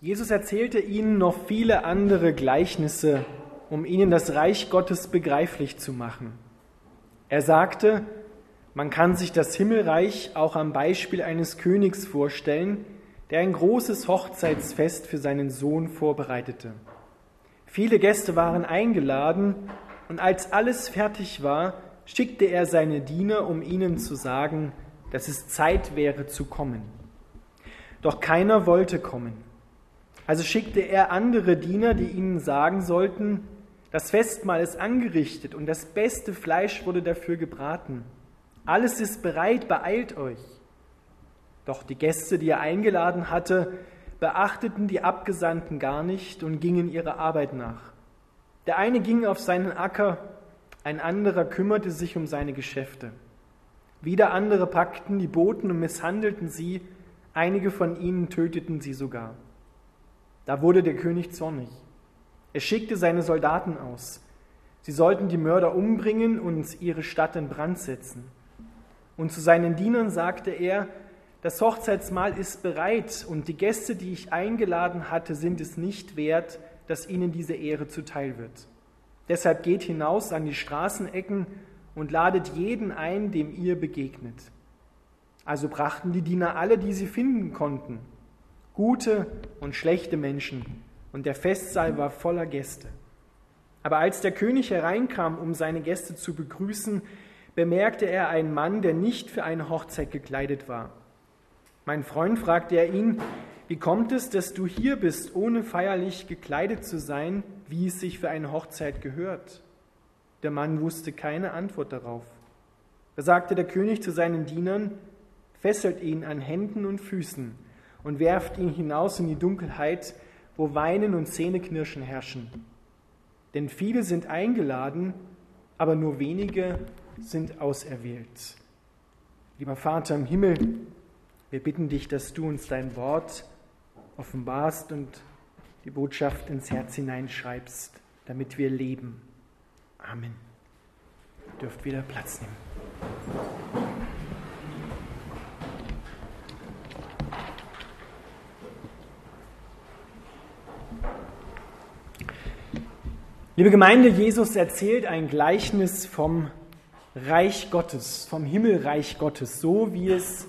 Jesus erzählte ihnen noch viele andere Gleichnisse, um ihnen das Reich Gottes begreiflich zu machen. Er sagte, man kann sich das Himmelreich auch am Beispiel eines Königs vorstellen, der ein großes Hochzeitsfest für seinen Sohn vorbereitete. Viele Gäste waren eingeladen, und als alles fertig war, schickte er seine Diener, um ihnen zu sagen, dass es Zeit wäre zu kommen. Doch keiner wollte kommen. Also schickte er andere Diener, die ihnen sagen sollten, das Festmahl ist angerichtet und das beste Fleisch wurde dafür gebraten. Alles ist bereit, beeilt euch. Doch die Gäste, die er eingeladen hatte, beachteten die Abgesandten gar nicht und gingen ihrer Arbeit nach. Der eine ging auf seinen Acker, ein anderer kümmerte sich um seine Geschäfte. Wieder andere packten die Boten und misshandelten sie, einige von ihnen töteten sie sogar. Da wurde der König zornig. Er schickte seine Soldaten aus. Sie sollten die Mörder umbringen und ihre Stadt in Brand setzen. Und zu seinen Dienern sagte er, das Hochzeitsmahl ist bereit und die Gäste, die ich eingeladen hatte, sind es nicht wert, dass ihnen diese Ehre zuteil wird. Deshalb geht hinaus an die Straßenecken und ladet jeden ein, dem ihr begegnet. Also brachten die Diener alle, die sie finden konnten, gute und schlechte Menschen, und der Festsaal war voller Gäste. Aber als der König hereinkam, um seine Gäste zu begrüßen, bemerkte er einen Mann, der nicht für eine Hochzeit gekleidet war. Mein Freund fragte er ihn, wie kommt es, dass du hier bist, ohne feierlich gekleidet zu sein, wie es sich für eine Hochzeit gehört? Der Mann wusste keine Antwort darauf. Da sagte der König zu seinen Dienern, fesselt ihn an Händen und Füßen und werft ihn hinaus in die Dunkelheit, wo Weinen und Zähneknirschen herrschen. Denn viele sind eingeladen, aber nur wenige sind auserwählt. Lieber Vater im Himmel, wir bitten dich, dass du uns dein Wort offenbarst und die Botschaft ins Herz hineinschreibst, damit wir leben. Amen. Ihr dürft wieder Platz nehmen. Liebe Gemeinde, Jesus erzählt ein Gleichnis vom Reich Gottes, vom Himmelreich Gottes, so wie es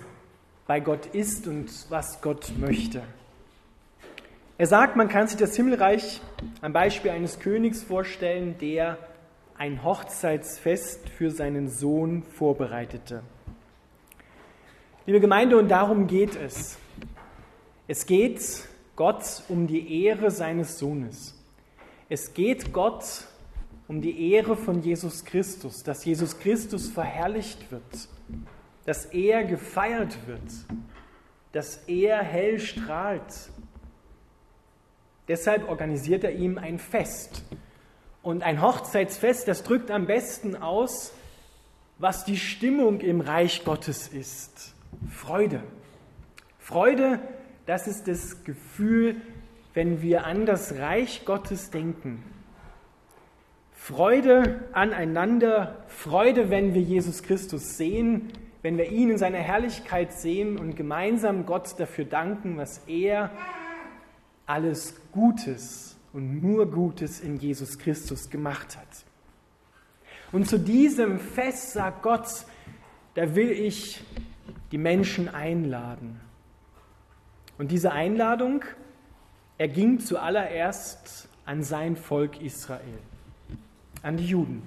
bei Gott ist und was Gott möchte. Er sagt, man kann sich das Himmelreich am Beispiel eines Königs vorstellen, der ein Hochzeitsfest für seinen Sohn vorbereitete. Liebe Gemeinde, und darum geht es. Es geht Gott um die Ehre seines Sohnes. Es geht Gott um die Ehre von Jesus Christus, dass Jesus Christus verherrlicht wird dass er gefeiert wird, dass er hell strahlt. Deshalb organisiert er ihm ein Fest. Und ein Hochzeitsfest, das drückt am besten aus, was die Stimmung im Reich Gottes ist. Freude. Freude, das ist das Gefühl, wenn wir an das Reich Gottes denken. Freude aneinander, Freude, wenn wir Jesus Christus sehen, wenn wir ihn in seiner Herrlichkeit sehen und gemeinsam Gott dafür danken, was er alles Gutes und nur Gutes in Jesus Christus gemacht hat. Und zu diesem Fest sagt Gott, da will ich die Menschen einladen. Und diese Einladung erging zuallererst an sein Volk Israel, an die Juden.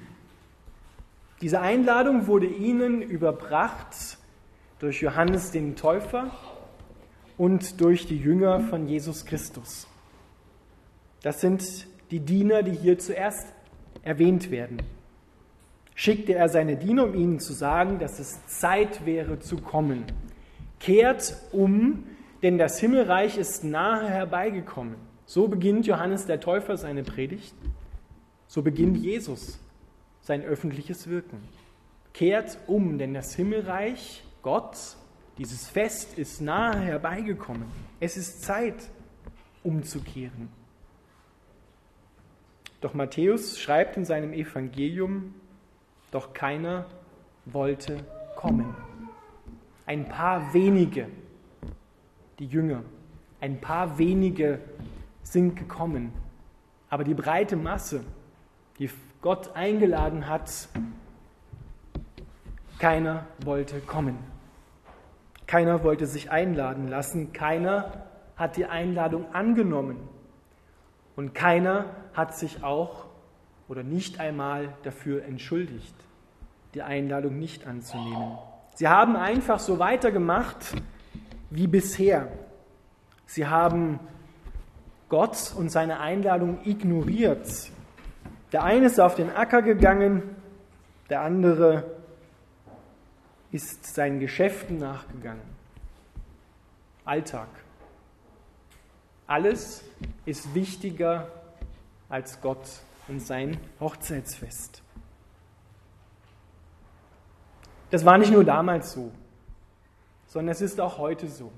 Diese Einladung wurde ihnen überbracht durch Johannes den Täufer und durch die Jünger von Jesus Christus. Das sind die Diener, die hier zuerst erwähnt werden. Schickte er seine Diener, um ihnen zu sagen, dass es Zeit wäre zu kommen. Kehrt um, denn das Himmelreich ist nahe herbeigekommen. So beginnt Johannes der Täufer seine Predigt. So beginnt Jesus sein öffentliches Wirken. Kehrt um, denn das Himmelreich, Gott, dieses Fest ist nahe herbeigekommen. Es ist Zeit, umzukehren. Doch Matthäus schreibt in seinem Evangelium, doch keiner wollte kommen. Ein paar wenige, die Jünger. Ein paar wenige sind gekommen. Aber die breite Masse, die Gott eingeladen hat, keiner wollte kommen. Keiner wollte sich einladen lassen. Keiner hat die Einladung angenommen. Und keiner hat sich auch oder nicht einmal dafür entschuldigt, die Einladung nicht anzunehmen. Sie haben einfach so weitergemacht wie bisher. Sie haben Gott und seine Einladung ignoriert. Der eine ist auf den Acker gegangen, der andere ist seinen Geschäften nachgegangen. Alltag. Alles ist wichtiger als Gott und sein Hochzeitsfest. Das war nicht nur damals so, sondern es ist auch heute so.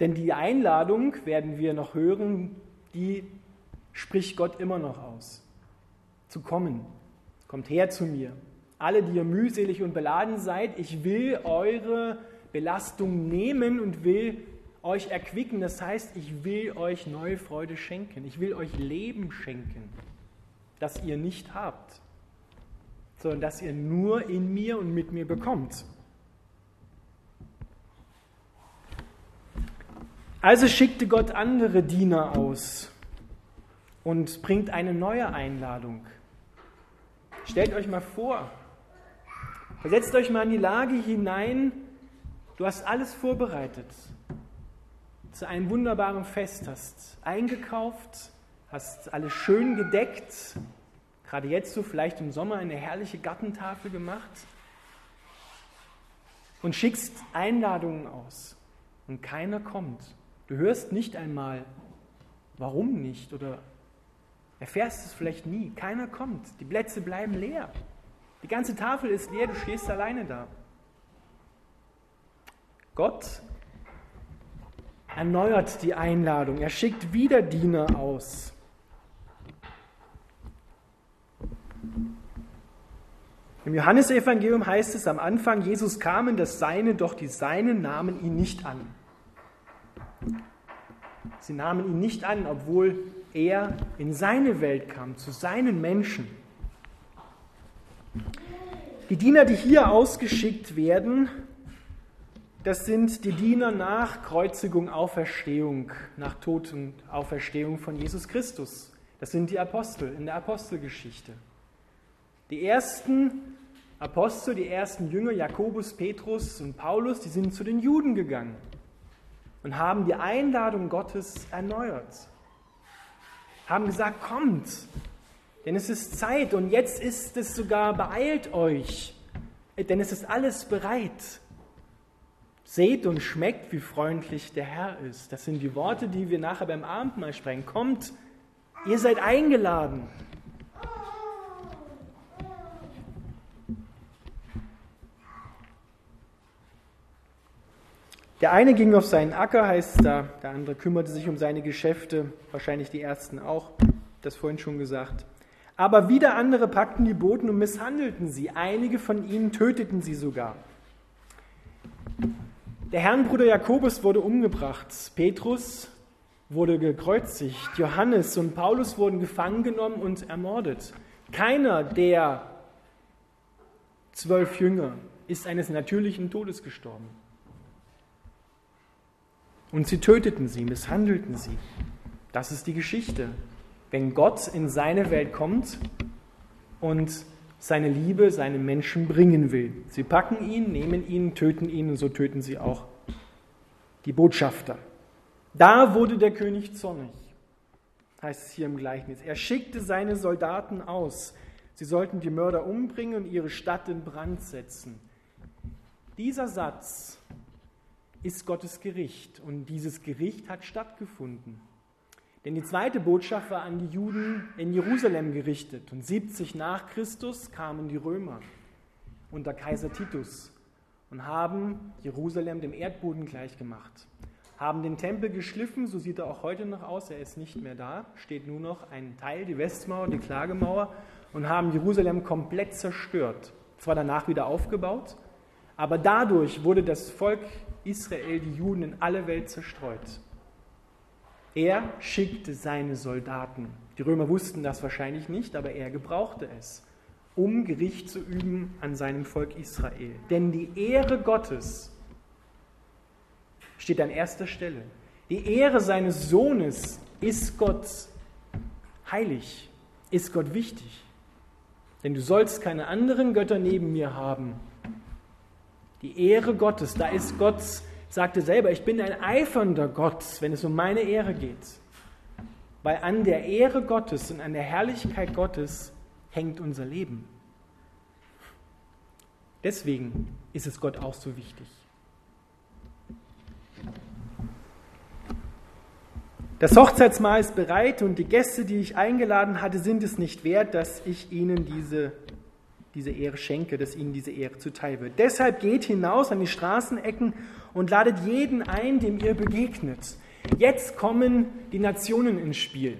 Denn die Einladung, werden wir noch hören, die spricht Gott immer noch aus. Zu kommen. Kommt her zu mir. Alle, die ihr mühselig und beladen seid, ich will eure Belastung nehmen und will euch erquicken. Das heißt, ich will euch neue Freude schenken. Ich will euch Leben schenken, das ihr nicht habt, sondern das ihr nur in mir und mit mir bekommt. Also schickte Gott andere Diener aus und bringt eine neue Einladung. Stellt euch mal vor, versetzt euch mal in die Lage hinein, du hast alles vorbereitet. Zu einem wunderbaren Fest, hast eingekauft, hast alles schön gedeckt, gerade jetzt so vielleicht im Sommer eine herrliche Gartentafel gemacht. Und schickst Einladungen aus. Und keiner kommt. Du hörst nicht einmal, warum nicht oder erfährst es vielleicht nie. Keiner kommt. Die Plätze bleiben leer. Die ganze Tafel ist leer, du stehst alleine da. Gott erneuert die Einladung. Er schickt wieder Diener aus. Im Johannesevangelium heißt es am Anfang, Jesus kam in das Seine, doch die Seinen nahmen ihn nicht an. Sie nahmen ihn nicht an, obwohl er in seine Welt kam, zu seinen Menschen. Die Diener, die hier ausgeschickt werden, das sind die Diener nach Kreuzigung, Auferstehung, nach Tod und Auferstehung von Jesus Christus. Das sind die Apostel in der Apostelgeschichte. Die ersten Apostel, die ersten Jünger, Jakobus, Petrus und Paulus, die sind zu den Juden gegangen und haben die Einladung Gottes erneuert. Haben gesagt, kommt, denn es ist Zeit und jetzt ist es sogar, beeilt euch, denn es ist alles bereit. Seht und schmeckt, wie freundlich der Herr ist. Das sind die Worte, die wir nachher beim Abendmahl sprechen. Kommt, ihr seid eingeladen. Der eine ging auf seinen Acker, heißt da, der andere kümmerte sich um seine Geschäfte, wahrscheinlich die ersten auch, das vorhin schon gesagt. Aber wieder andere packten die Boten und misshandelten sie. Einige von ihnen töteten sie sogar. Der Herrnbruder Jakobus wurde umgebracht, Petrus wurde gekreuzigt, Johannes und Paulus wurden gefangen genommen und ermordet. Keiner der zwölf Jünger ist eines natürlichen Todes gestorben. Und sie töteten sie, misshandelten sie. Das ist die Geschichte. Wenn Gott in seine Welt kommt und seine Liebe seinem Menschen bringen will. Sie packen ihn, nehmen ihn, töten ihn und so töten sie auch die Botschafter. Da wurde der König zornig, heißt es hier im Gleichnis. Er schickte seine Soldaten aus. Sie sollten die Mörder umbringen und ihre Stadt in Brand setzen. Dieser Satz ist Gottes Gericht. Und dieses Gericht hat stattgefunden. Denn die zweite Botschaft war an die Juden in Jerusalem gerichtet. Und 70 nach Christus kamen die Römer unter Kaiser Titus und haben Jerusalem dem Erdboden gleichgemacht. Haben den Tempel geschliffen, so sieht er auch heute noch aus, er ist nicht mehr da, steht nur noch ein Teil, die Westmauer, die Klagemauer, und haben Jerusalem komplett zerstört. Zwar danach wieder aufgebaut, aber dadurch wurde das Volk Israel die Juden in alle Welt zerstreut. Er schickte seine Soldaten. Die Römer wussten das wahrscheinlich nicht, aber er gebrauchte es, um Gericht zu üben an seinem Volk Israel. Denn die Ehre Gottes steht an erster Stelle. Die Ehre seines Sohnes ist Gott heilig, ist Gott wichtig. Denn du sollst keine anderen Götter neben mir haben. Die Ehre Gottes, da ist Gott, sagte selber, ich bin ein eifernder Gott, wenn es um meine Ehre geht. Weil an der Ehre Gottes und an der Herrlichkeit Gottes hängt unser Leben. Deswegen ist es Gott auch so wichtig. Das Hochzeitsmahl ist bereit und die Gäste, die ich eingeladen hatte, sind es nicht wert, dass ich ihnen diese, diese Ehre schenke, dass ihnen diese Ehre zuteil wird. Deshalb geht hinaus an die Straßenecken und ladet jeden ein, dem ihr begegnet. Jetzt kommen die Nationen ins Spiel.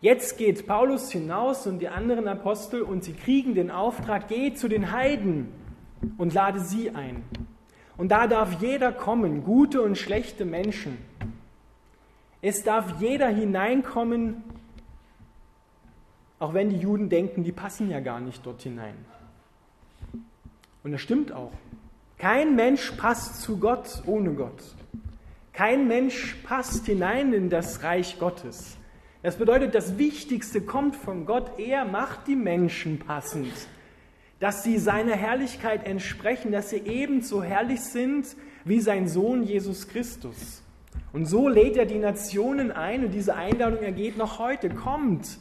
Jetzt geht Paulus hinaus und die anderen Apostel und sie kriegen den Auftrag, geh zu den Heiden und lade sie ein. Und da darf jeder kommen, gute und schlechte Menschen. Es darf jeder hineinkommen, auch wenn die Juden denken, die passen ja gar nicht dort hinein. Und das stimmt auch. Kein Mensch passt zu Gott ohne Gott. Kein Mensch passt hinein in das Reich Gottes. Das bedeutet, das Wichtigste kommt von Gott. Er macht die Menschen passend, dass sie seiner Herrlichkeit entsprechen, dass sie ebenso herrlich sind wie sein Sohn Jesus Christus. Und so lädt er die Nationen ein und diese Einladung ergeht noch heute. Kommt,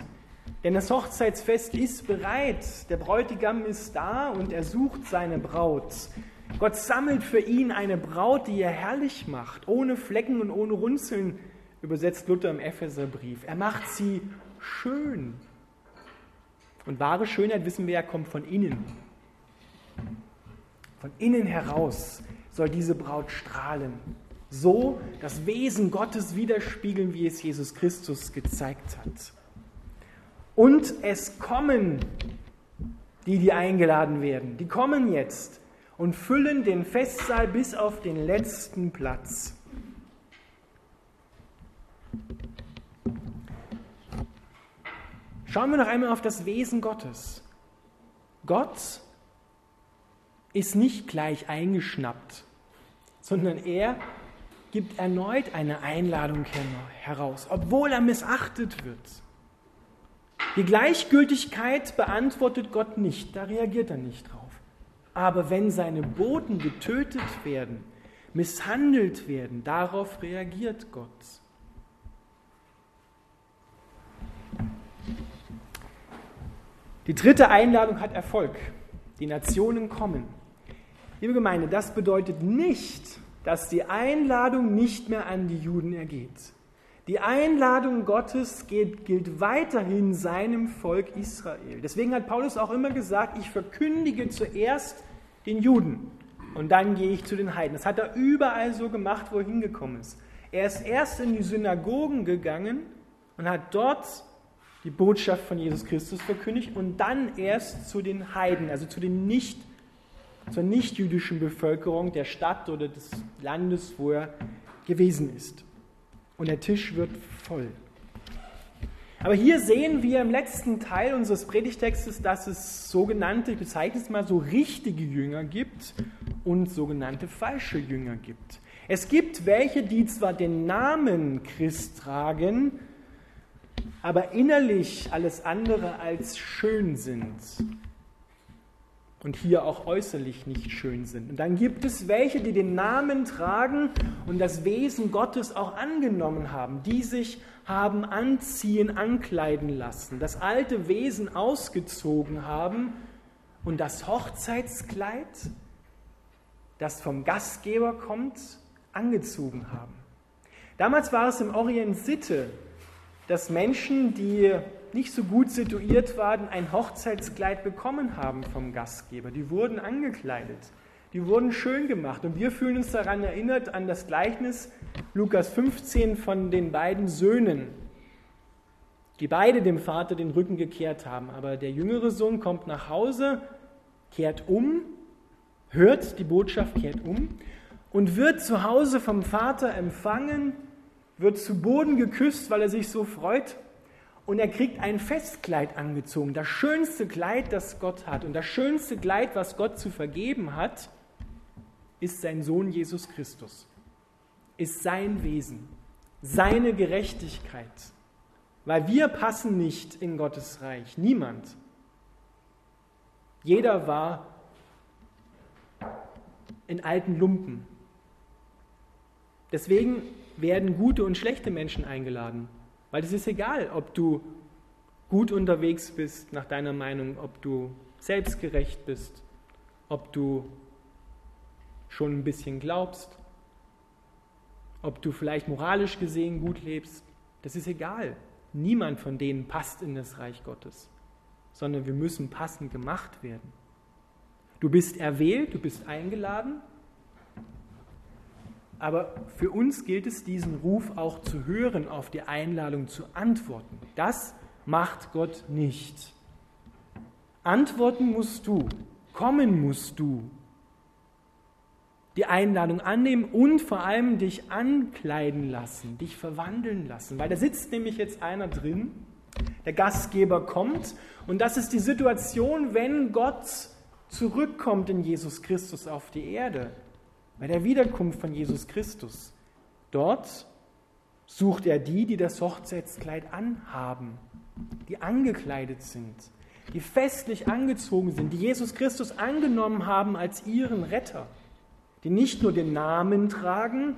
denn das Hochzeitsfest ist bereit. Der Bräutigam ist da und er sucht seine Braut. Gott sammelt für ihn eine Braut, die er herrlich macht, ohne Flecken und ohne Runzeln, übersetzt Luther im Epheserbrief. Er macht sie schön. Und wahre Schönheit, wissen wir ja, kommt von innen. Von innen heraus soll diese Braut strahlen so das Wesen Gottes widerspiegeln, wie es Jesus Christus gezeigt hat. Und es kommen die, die eingeladen werden. Die kommen jetzt und füllen den Festsaal bis auf den letzten Platz. Schauen wir noch einmal auf das Wesen Gottes. Gott ist nicht gleich eingeschnappt, sondern er gibt erneut eine Einladung heraus, obwohl er missachtet wird. Die Gleichgültigkeit beantwortet Gott nicht, da reagiert er nicht drauf. Aber wenn seine Boten getötet werden, misshandelt werden, darauf reagiert Gott. Die dritte Einladung hat Erfolg. Die Nationen kommen. Liebe Gemeinde, das bedeutet nicht, dass die Einladung nicht mehr an die Juden ergeht. Die Einladung Gottes geht, gilt weiterhin seinem Volk Israel. Deswegen hat Paulus auch immer gesagt, ich verkündige zuerst den Juden und dann gehe ich zu den Heiden. Das hat er überall so gemacht, wo er hingekommen ist. Er ist erst in die Synagogen gegangen und hat dort die Botschaft von Jesus Christus verkündigt und dann erst zu den Heiden, also zu den nicht zur nichtjüdischen Bevölkerung der Stadt oder des Landes, wo er gewesen ist. Und der Tisch wird voll. Aber hier sehen wir im letzten Teil unseres Predigtextes, dass es sogenannte, ich bezeichne es mal so richtige Jünger gibt und sogenannte falsche Jünger gibt. Es gibt welche, die zwar den Namen Christ tragen, aber innerlich alles andere als schön sind und hier auch äußerlich nicht schön sind. Und dann gibt es welche, die den Namen tragen und das Wesen Gottes auch angenommen haben, die sich haben anziehen, ankleiden lassen, das alte Wesen ausgezogen haben und das Hochzeitskleid, das vom Gastgeber kommt, angezogen haben. Damals war es im Orient Sitte, dass Menschen, die nicht so gut situiert waren, ein Hochzeitskleid bekommen haben vom Gastgeber. Die wurden angekleidet, die wurden schön gemacht. Und wir fühlen uns daran erinnert an das Gleichnis Lukas 15 von den beiden Söhnen, die beide dem Vater den Rücken gekehrt haben. Aber der jüngere Sohn kommt nach Hause, kehrt um, hört die Botschaft, kehrt um und wird zu Hause vom Vater empfangen, wird zu Boden geküsst, weil er sich so freut. Und er kriegt ein Festkleid angezogen, das schönste Kleid, das Gott hat. Und das schönste Kleid, was Gott zu vergeben hat, ist sein Sohn Jesus Christus, ist sein Wesen, seine Gerechtigkeit. Weil wir passen nicht in Gottes Reich, niemand. Jeder war in alten Lumpen. Deswegen werden gute und schlechte Menschen eingeladen. Weil es ist egal, ob du gut unterwegs bist, nach deiner Meinung, ob du selbstgerecht bist, ob du schon ein bisschen glaubst, ob du vielleicht moralisch gesehen gut lebst. Das ist egal. Niemand von denen passt in das Reich Gottes, sondern wir müssen passend gemacht werden. Du bist erwählt, du bist eingeladen, aber für uns gilt es, diesen Ruf auch zu hören, auf die Einladung zu antworten. Das macht Gott nicht. Antworten musst du, kommen musst du, die Einladung annehmen und vor allem dich ankleiden lassen, dich verwandeln lassen. Weil da sitzt nämlich jetzt einer drin, der Gastgeber kommt und das ist die Situation, wenn Gott zurückkommt in Jesus Christus auf die Erde bei der Wiederkunft von Jesus Christus. Dort sucht er die, die das Hochzeitskleid anhaben, die angekleidet sind, die festlich angezogen sind, die Jesus Christus angenommen haben als ihren Retter, die nicht nur den Namen tragen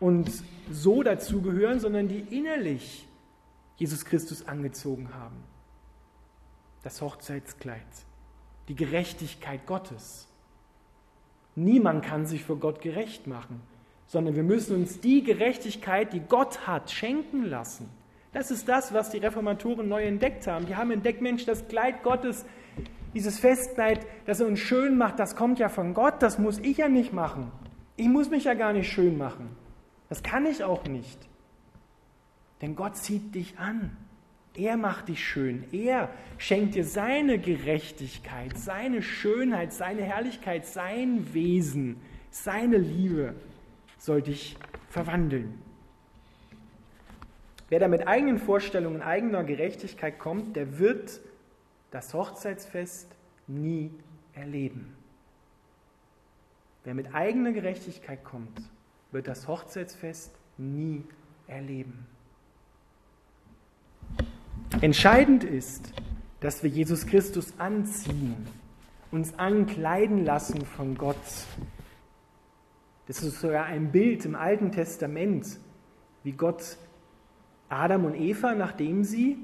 und so dazugehören, sondern die innerlich Jesus Christus angezogen haben. Das Hochzeitskleid, die Gerechtigkeit Gottes. Niemand kann sich für Gott gerecht machen, sondern wir müssen uns die Gerechtigkeit, die Gott hat, schenken lassen. Das ist das, was die Reformatoren neu entdeckt haben. Die haben entdeckt, Mensch, das Kleid Gottes, dieses Festkleid, das er uns schön macht, das kommt ja von Gott, das muss ich ja nicht machen. Ich muss mich ja gar nicht schön machen. Das kann ich auch nicht. Denn Gott zieht dich an. Er macht dich schön. Er schenkt dir seine Gerechtigkeit, seine Schönheit, seine Herrlichkeit, sein Wesen, seine Liebe soll dich verwandeln. Wer da mit eigenen Vorstellungen, eigener Gerechtigkeit kommt, der wird das Hochzeitsfest nie erleben. Wer mit eigener Gerechtigkeit kommt, wird das Hochzeitsfest nie erleben. Entscheidend ist, dass wir Jesus Christus anziehen, uns ankleiden lassen von Gott. Das ist sogar ein Bild im Alten Testament, wie Gott Adam und Eva, nachdem sie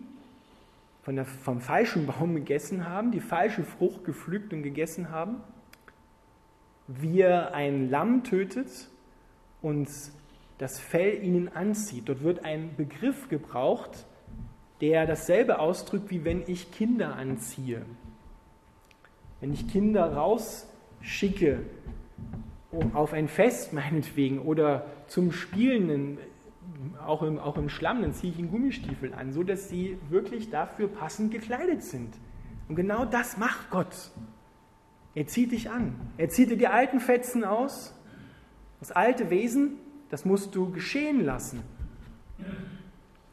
von der, vom falschen Baum gegessen haben, die falsche Frucht gepflückt und gegessen haben, wie er ein Lamm tötet und das Fell ihnen anzieht. Dort wird ein Begriff gebraucht, der dasselbe ausdrückt, wie wenn ich Kinder anziehe. Wenn ich Kinder rausschicke, auf ein Fest meinetwegen oder zum Spielen, auch im, auch im Schlamm, dann ziehe ich ihnen Gummistiefel an, so dass sie wirklich dafür passend gekleidet sind. Und genau das macht Gott. Er zieht dich an. Er zieht dir die alten Fetzen aus. Das alte Wesen, das musst du geschehen lassen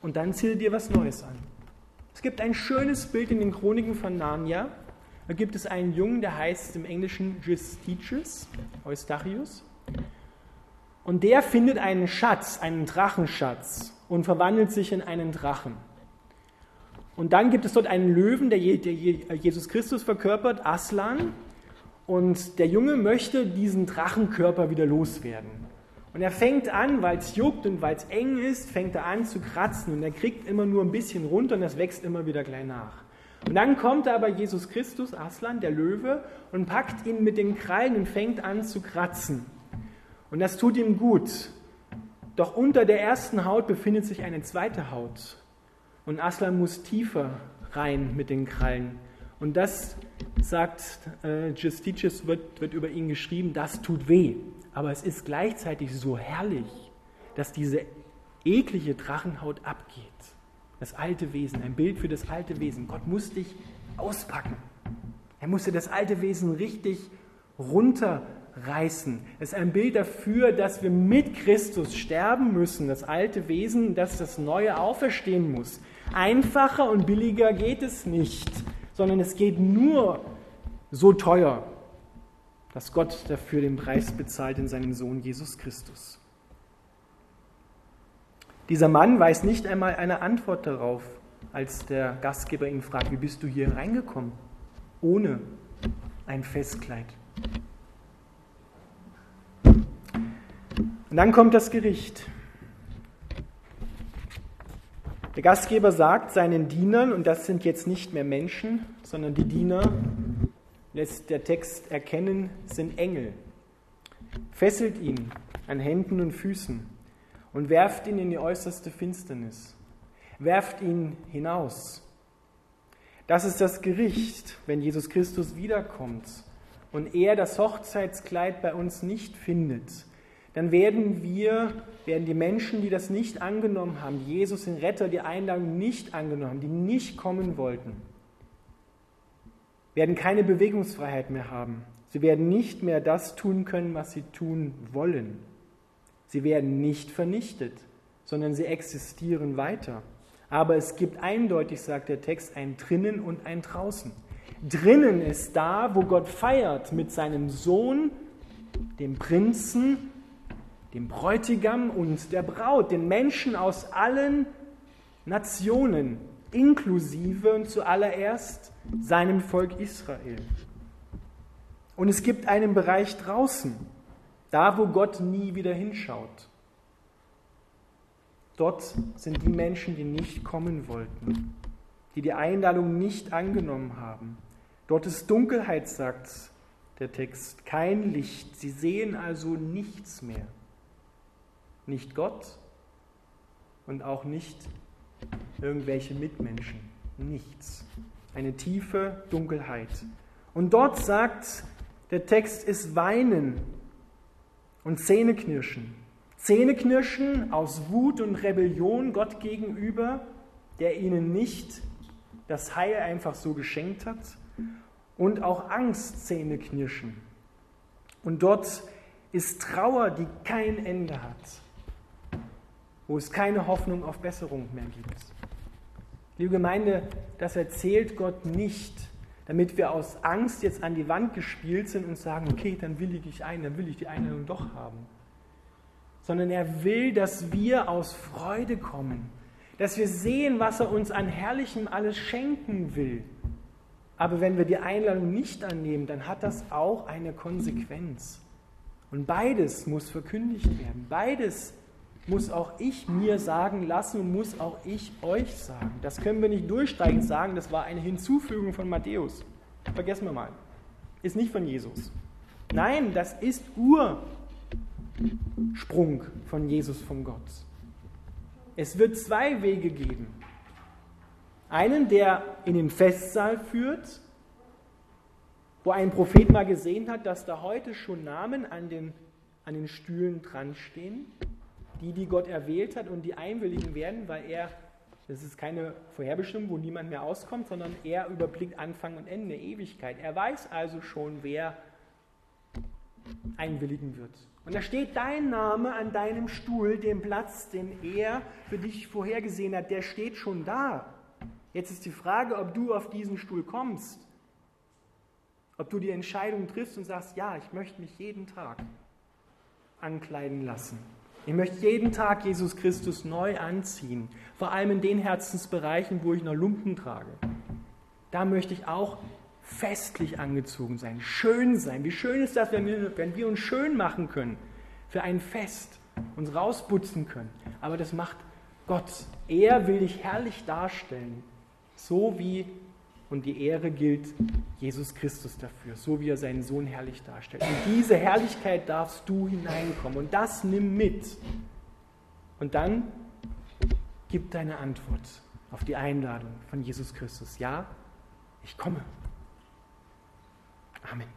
und dann zähle dir was Neues an. Es gibt ein schönes Bild in den Chroniken von Narnia. Da gibt es einen Jungen, der heißt im Englischen Justitius, Eustachius. Und der findet einen Schatz, einen Drachenschatz und verwandelt sich in einen Drachen. Und dann gibt es dort einen Löwen, der Jesus Christus verkörpert, Aslan. Und der Junge möchte diesen Drachenkörper wieder loswerden. Und er fängt an, weil es juckt und weil es eng ist, fängt er an zu kratzen und er kriegt immer nur ein bisschen runter und das wächst immer wieder gleich nach. Und dann kommt aber Jesus Christus, Aslan, der Löwe, und packt ihn mit den Krallen und fängt an zu kratzen. Und das tut ihm gut. Doch unter der ersten Haut befindet sich eine zweite Haut. Und Aslan muss tiefer rein mit den Krallen. Und das, sagt äh, Justitius, wird, wird über ihn geschrieben, das tut weh. Aber es ist gleichzeitig so herrlich, dass diese eklige Drachenhaut abgeht. Das alte Wesen, ein Bild für das alte Wesen. Gott muss dich auspacken. Er musste das alte Wesen richtig runter zerreißen. Es ist ein Bild dafür, dass wir mit Christus sterben müssen, das alte Wesen, dass das neue auferstehen muss. Einfacher und billiger geht es nicht, sondern es geht nur so teuer, dass Gott dafür den Preis bezahlt in seinem Sohn Jesus Christus. Dieser Mann weiß nicht einmal eine Antwort darauf, als der Gastgeber ihn fragt, wie bist du hier reingekommen? Ohne ein Festkleid. Und dann kommt das Gericht. Der Gastgeber sagt seinen Dienern, und das sind jetzt nicht mehr Menschen, sondern die Diener, lässt der Text erkennen, sind Engel. Fesselt ihn an Händen und Füßen und werft ihn in die äußerste Finsternis. Werft ihn hinaus. Das ist das Gericht, wenn Jesus Christus wiederkommt und er das Hochzeitskleid bei uns nicht findet, dann werden wir, werden die Menschen, die das nicht angenommen haben, Jesus den Retter, die Einladung nicht angenommen haben, die nicht kommen wollten, werden keine Bewegungsfreiheit mehr haben. Sie werden nicht mehr das tun können, was sie tun wollen. Sie werden nicht vernichtet, sondern sie existieren weiter. Aber es gibt eindeutig, sagt der Text, ein drinnen und ein draußen. Drinnen ist da, wo Gott feiert mit seinem Sohn, dem Prinzen, dem Bräutigam und der Braut, den Menschen aus allen Nationen, inklusive und zuallererst seinem Volk Israel. Und es gibt einen Bereich draußen, da wo Gott nie wieder hinschaut. Dort sind die Menschen, die nicht kommen wollten, die die Einladung nicht angenommen haben. Dort ist Dunkelheit, sagt der Text, kein Licht. Sie sehen also nichts mehr. Nicht Gott und auch nicht irgendwelche Mitmenschen. Nichts. Eine tiefe Dunkelheit. Und dort sagt der Text, ist Weinen und Zähneknirschen. Zähneknirschen aus Wut und Rebellion Gott gegenüber, der ihnen nicht das Heil einfach so geschenkt hat. Und auch Angst Zähneknirschen. Und dort ist Trauer, die kein Ende hat, wo es keine Hoffnung auf Besserung mehr gibt. Liebe Gemeinde, das erzählt Gott nicht, damit wir aus Angst jetzt an die Wand gespielt sind und sagen, okay, dann will ich ein, dann will ich die Einladung doch haben sondern er will, dass wir aus Freude kommen, dass wir sehen, was er uns an Herrlichem alles schenken will. Aber wenn wir die Einladung nicht annehmen, dann hat das auch eine Konsequenz. Und beides muss verkündigt werden. Beides muss auch ich mir sagen lassen und muss auch ich euch sagen. Das können wir nicht durchsteigend sagen, das war eine Hinzufügung von Matthäus. Vergessen wir mal. Ist nicht von Jesus. Nein, das ist Ur Sprung von Jesus vom Gott. Es wird zwei Wege geben. Einen, der in den Festsaal führt, wo ein Prophet mal gesehen hat, dass da heute schon Namen an den, an den Stühlen dran stehen, die, die Gott erwählt hat und die einwilligen werden, weil er, das ist keine Vorherbestimmung, wo niemand mehr auskommt, sondern er überblickt Anfang und Ende, Ewigkeit. Er weiß also schon, wer einwilligen wird. Und da steht dein Name an deinem Stuhl, dem Platz, den er für dich vorhergesehen hat, der steht schon da. Jetzt ist die Frage, ob du auf diesen Stuhl kommst. Ob du die Entscheidung triffst und sagst, ja, ich möchte mich jeden Tag ankleiden lassen. Ich möchte jeden Tag Jesus Christus neu anziehen, vor allem in den Herzensbereichen, wo ich noch Lumpen trage. Da möchte ich auch festlich angezogen sein, schön sein. Wie schön ist das, wenn wir, wenn wir uns schön machen können für ein Fest, uns rausputzen können. Aber das macht Gott. Er will dich herrlich darstellen, so wie, und die Ehre gilt Jesus Christus dafür, so wie er seinen Sohn herrlich darstellt. In diese Herrlichkeit darfst du hineinkommen und das nimm mit. Und dann gib deine Antwort auf die Einladung von Jesus Christus. Ja, ich komme. Amen.